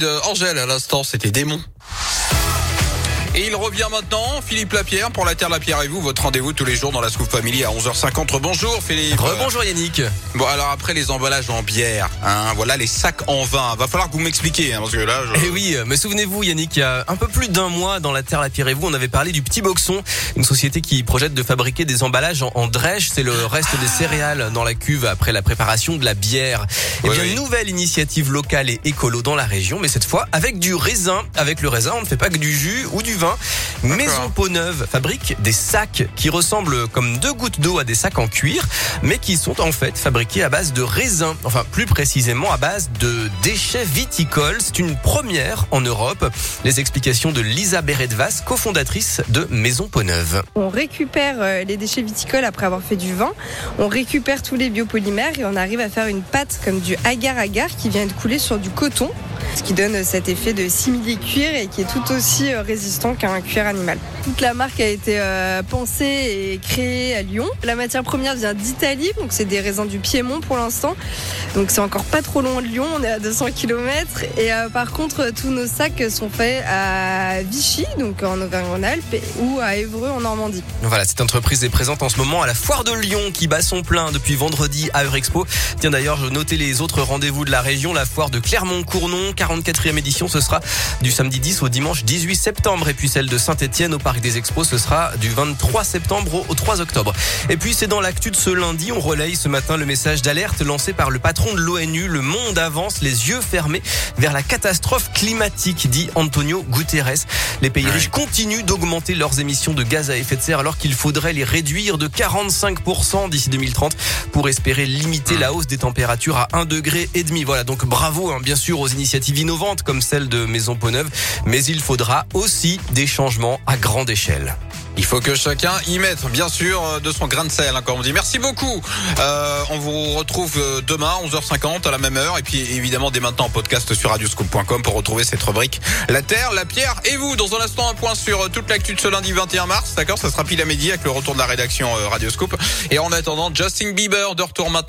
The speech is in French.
de Angèle à l'instant, c'était démon. Et il revient maintenant, Philippe Lapierre, pour la Terre Lapierre et vous, votre rendez-vous tous les jours dans la Scoop Family à 11h50. Bonjour Philippe. Rebonjour Yannick. Bon alors après les emballages en bière, hein, voilà les sacs en vin. Va falloir que vous m'expliquiez, hein, parce que là. Je... Eh oui, mais souvenez-vous Yannick, il y a un peu plus d'un mois dans la Terre Lapierre et vous, on avait parlé du Petit Boxon, une société qui projette de fabriquer des emballages en, en drèche. C'est le reste des céréales dans la cuve après la préparation de la bière. Et Oui, bien oui. nouvelle initiative locale et écolo dans la région, mais cette fois avec du raisin. Avec le raisin, on ne fait pas que du jus ou du vin. Maison Peau Neuve fabrique des sacs qui ressemblent comme deux gouttes d'eau à des sacs en cuir, mais qui sont en fait fabriqués à base de raisin. Enfin, plus précisément à base de déchets viticoles. C'est une première en Europe. Les explications de Lisa Beredvas, cofondatrice de Maison Peau Neuve. On récupère euh, les déchets viticoles après avoir fait du vin, on récupère tous les biopolymères et on arrive à faire une pâte comme du agar-agar qui vient de couler sur du coton, ce qui donne cet effet de simili-cuir et qui est tout aussi euh, résistant qu'un cuir animal. Toute la marque a été euh, pensée et créée à Lyon. La matière première vient d'Italie, donc c'est des raisins du Piémont pour l'instant. Donc c'est encore pas trop loin de Lyon, on est à 200 km. Et euh, par contre, tous nos sacs sont faits à Vichy, donc en Auvergne-Rhône-Alpes, ou à Évreux en Normandie. Voilà, cette entreprise est présente en ce moment à la foire de Lyon qui bat son plein depuis vendredi à Eurexpo. Tiens d'ailleurs, je notais les autres rendez-vous de la région. La foire de Clermont-Cournon, 44e édition, ce sera du samedi 10 au dimanche 18 septembre. Et puis celle de Saint-Etienne au Parc des Expos, ce sera du 23 septembre au- au 3 octobre. Et puis c'est dans l'actu de ce lundi, on relaye ce matin le message d'alerte lancé par le patron de l'ONU. Le monde avance les yeux fermés vers la catastrophe climatique, dit Antonio Guterres. Les pays riches continuent d'augmenter leurs émissions de gaz à effet de serre alors qu'il faudrait les réduire de 45% d'ici 2030 pour espérer limiter la hausse des températures à 1 degré et demi. Voilà, donc bravo hein, bien sûr aux initiatives innovantes comme celle de Maison Peau-Neuve, mais il faudra aussi des changements à grande échelle. Il faut que chacun y mette, bien sûr, euh, de son grain de sel, hein, comme on dit. Merci beaucoup. Euh, on vous retrouve euh, demain, 11h50, à la même heure. Et puis, évidemment, dès maintenant, en podcast sur radioscoop.com pour retrouver cette rubrique La Terre, la Pierre et vous. Dans un instant, un point sur toute l'actu de ce lundi 21 mars. D'accord? Ça sera pile à midi avec le retour de la rédaction Radioscoop. Et en attendant, Justin Bieber de retour maintenant.